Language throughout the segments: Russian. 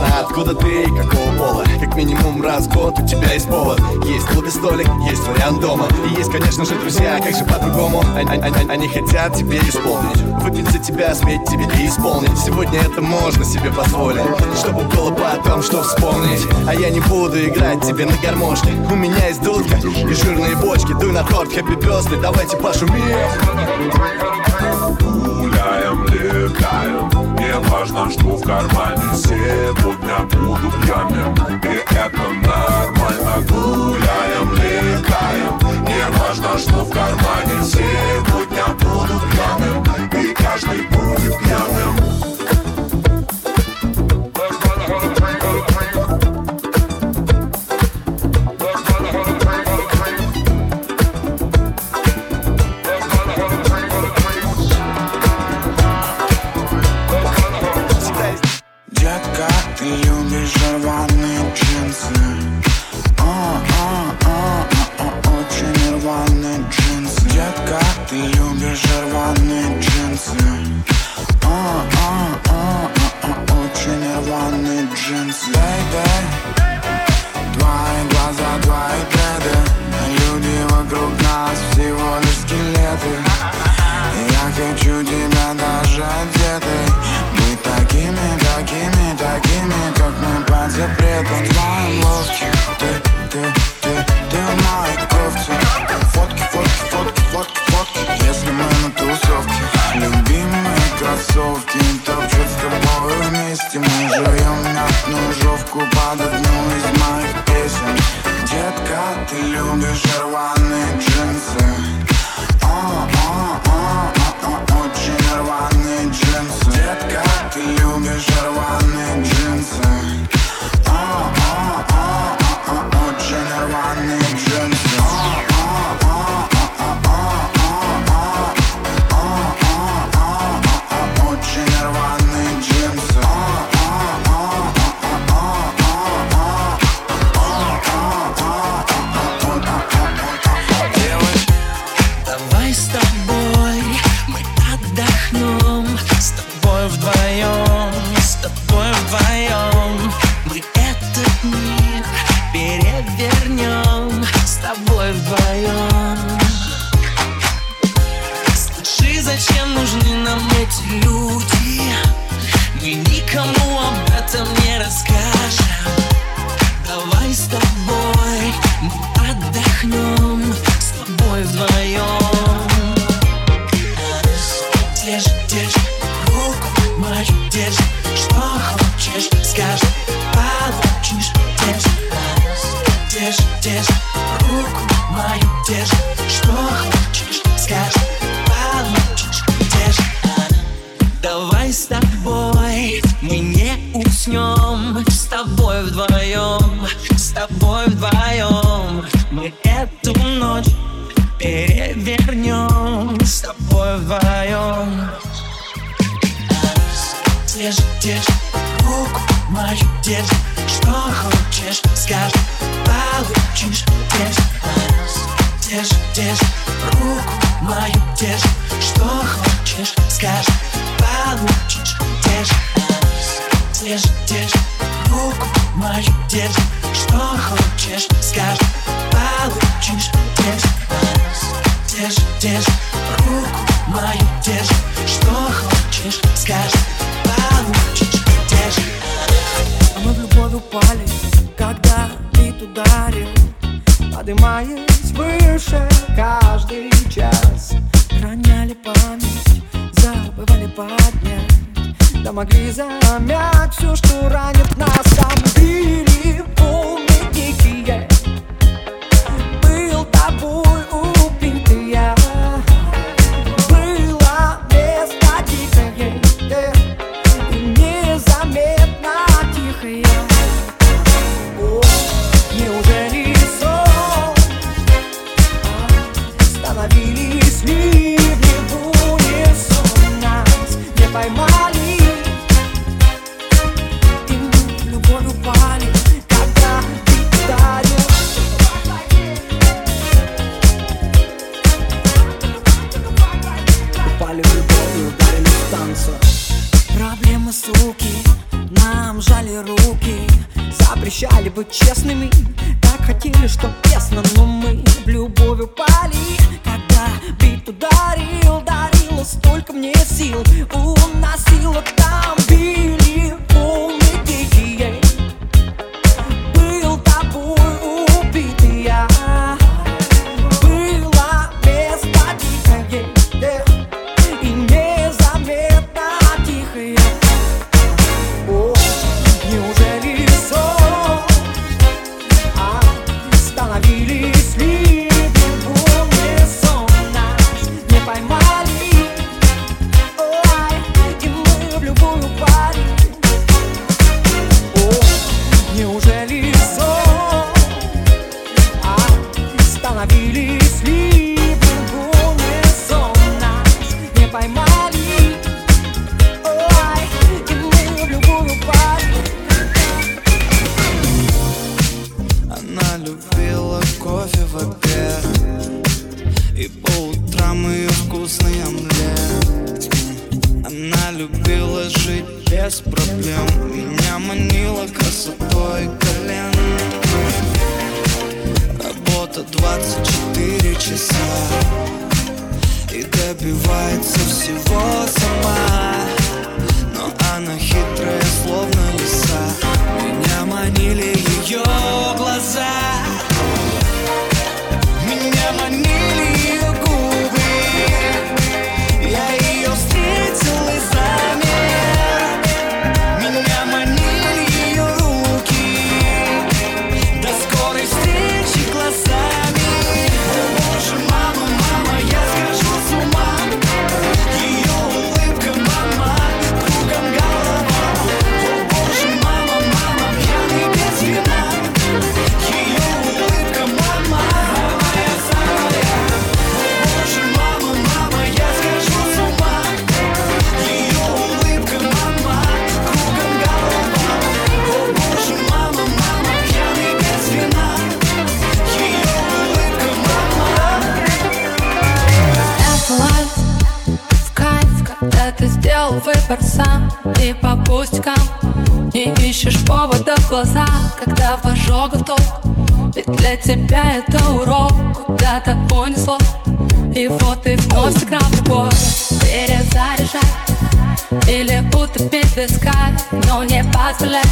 Неважно откуда ты и какого пола. Как минимум раз в год у тебя есть повод. Есть клубе столик, есть вариант дома. И есть, конечно же, друзья, как же по-другому. Они, они, хотят тебе исполнить. Выпить за тебя, сметь тебе и исполнить. Сегодня это можно себе позволить. Чтобы было потом, что вспомнить. А я не буду играть тебе на гармошке. У меня есть дудка и жирные бочки. Дуй на торт, хэппи birthday, давайте пошумим Летаем Не важно, что в кармане Сегодня буду пьяным И это нормально. Гуляем, летаем нужен слайдер Твои глаза, твои кеды Люди вокруг нас всего лишь скелеты. Я хочу тебя даже одетой Быть такими, такими, такими Как мы под запретом Твоим ловче Ты, ты, ты, ты в моей кофте Фотки, фотки, фотки, фотки, фотки. Если мы на тусовке Любимые кроссовки Топчут с тобой вместе Мы живем. ты любишь рвать Где что хочешь, скажи, получишь Где? Давай с тобой мы не уснем. С тобой вдвоем, с тобой вдвоем Мы эту ночь перевернем. С тобой вдвоем. Где же, где же, руку мою, где что хочешь Держи, держи, руку мою держишь. мы суки, нам жали руки. Запрещали быть честными Так хотели, чтоб тесно, но мы в любовь упали Когда бит ударил, дарило столько мне сил Уносило там без проблем. Меня манила красотой колен. Работа 24 часа. И добивается всего сама. Но она хитрая, словно лиса. Меня манили ее И по пустякам не ищешь повода в глаза Когда в ожогах толк, ведь для тебя это урок Куда-то понесло, и вот ты вновь сыграл в любовь. Перезаряжай или утопить в висках Но не позволяй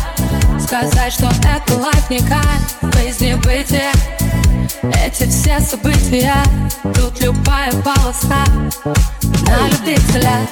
сказать, что это лайф не кайф. Жизни бытие. Эти все события. Тут любая полоса На любителя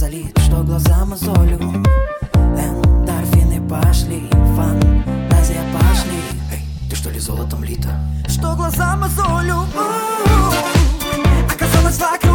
залит, что глаза мозолю Эндорфины пошли, фантазия пошли Эй, ты что ли золотом лита? что глаза мозолю. Оказалось, вокруг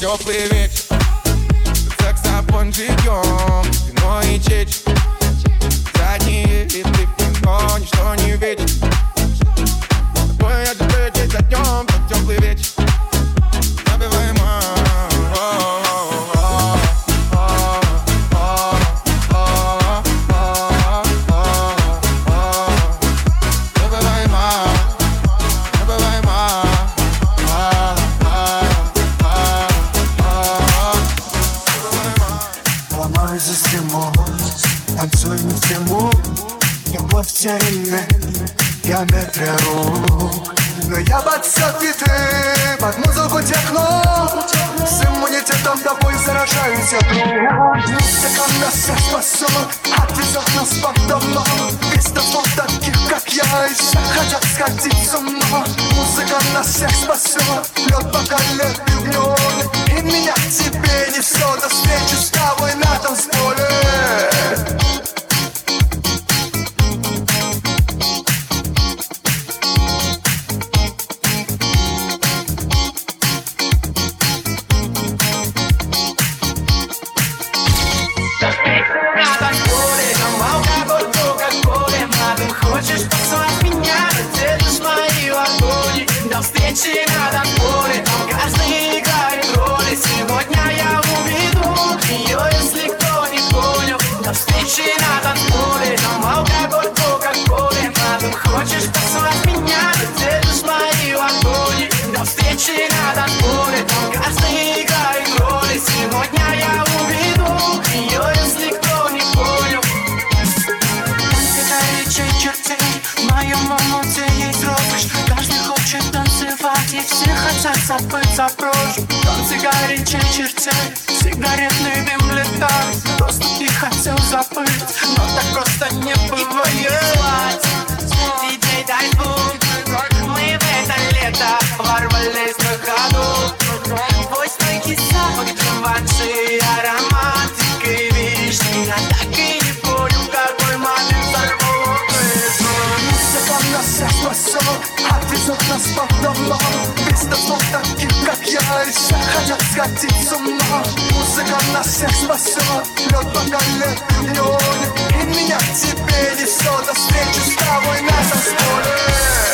Yo fui living. За стену, танцуй не в тему Геометрия рук. Но я под цветы, под музыку техно. С иммунитетом тобой заражаюсь я друг Музыка нас спасет, отвезет нас под дома Без того таких, как я, все хотят сходить с ума Музыка нас всех спасет, лед покалет миллионы И меня к тебе не все до встречи с тобой на танцполе все забыть за прошлое Танцы горячей чертей Сигаретный дым летает. Просто ты хотел забыть Но так просто не бывает Диджей, дай звук. Мы в это лето Ворвались на ходу. Твой стойкий запах Джованши ароматикой вишни Я так и не понял, какой момент взорву Музыка нас всех спасет, отвезет нас под того Прощайся, хотят скатить с ума Музыка нас всех спасет. Лед поколет миллионы И меня тебе несет. До встречи с тобой на засторе